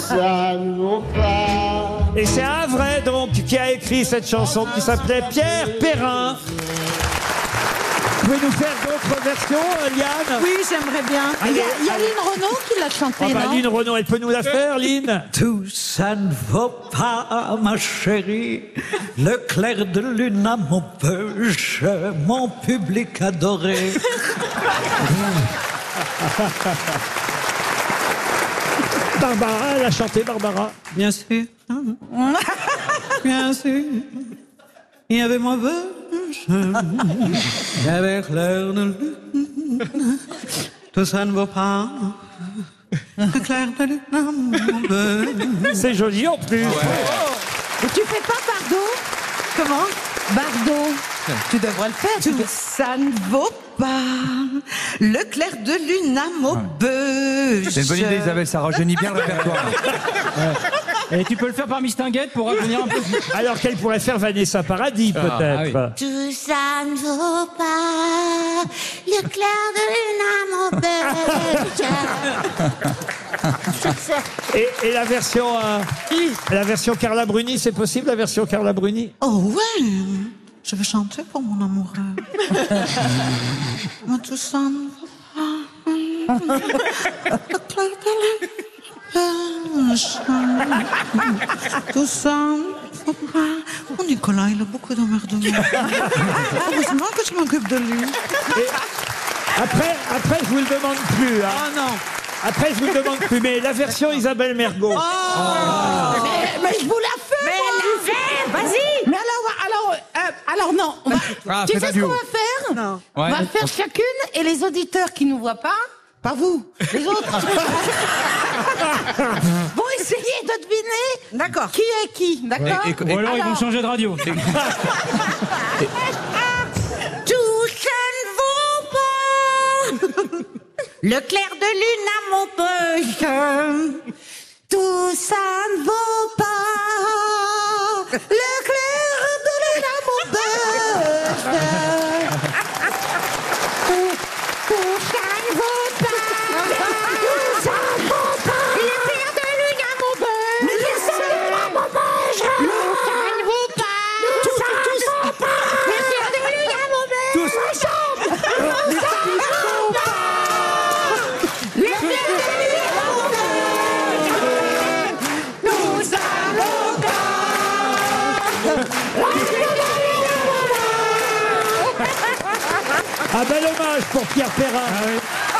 ça ne vaut pas. Et c'est un vrai donc qui a écrit cette chanson qui s'appelait Pierre Perrin. Vous pouvez nous faire d'autres versions, euh, Liane? Oui, j'aimerais bien. Il y a, il y a Lynn Renaud qui l'a chanté, Ah bah, non? Lynn Renaud, elle peut nous la faire, Lynn Tout ça ne vaut pas, ma chérie, le clair de lune à mon peuche, mon public adoré. Barbara, elle a chanté, Barbara. Bien sûr. Bien sûr. Il y avait mon bouche. Il y avait clair de lune. Tout ça ne vaut pas. Le clair de lune mon. C'est joli en plus. Et tu fais pas Bardot? Comment? Bardot. Tu devrais le faire. Tout ça ne vaut pas le clair de lune à Maubeuge. C'est une bonne idée, Isabelle, ça rajeunit bien le répertoire. Et tu peux le faire par Mistinguette pour revenir un peu. Alors qu'elle pourrait faire Vanessa Paradis, Ah, peut-être. Tout ça ne vaut pas le clair de lune à Et, et la version, euh, la version Carla Bruni, c'est possible la version Carla Bruni? Oh ouais, je vais chanter pour mon amoureux. Moi tout ça. Oh Nicolas, il a beaucoup d'emmerdements. Heureusement que je m'occupe de lui. Après, après, je vous le demande plus. hein. Oh non. Après, je vous le demande plus. Mais la version Isabelle Mergot. Mais, mais je vous la alors non. on va- Ah, tu sais ce qu'on va faire Non. On Ouais. va faire chacune et les auditeurs qui nous voient pas, pas vous, les autres, vont essayer de deviner D'accord. qui est qui, d'accord Et- et- Ou alors ils vont changer de radio. Tout ça ne vaut pas le clair de lune à mon poche. Tout ça ne vaut pas le pas. Un bel hommage pour Pierre Perrin.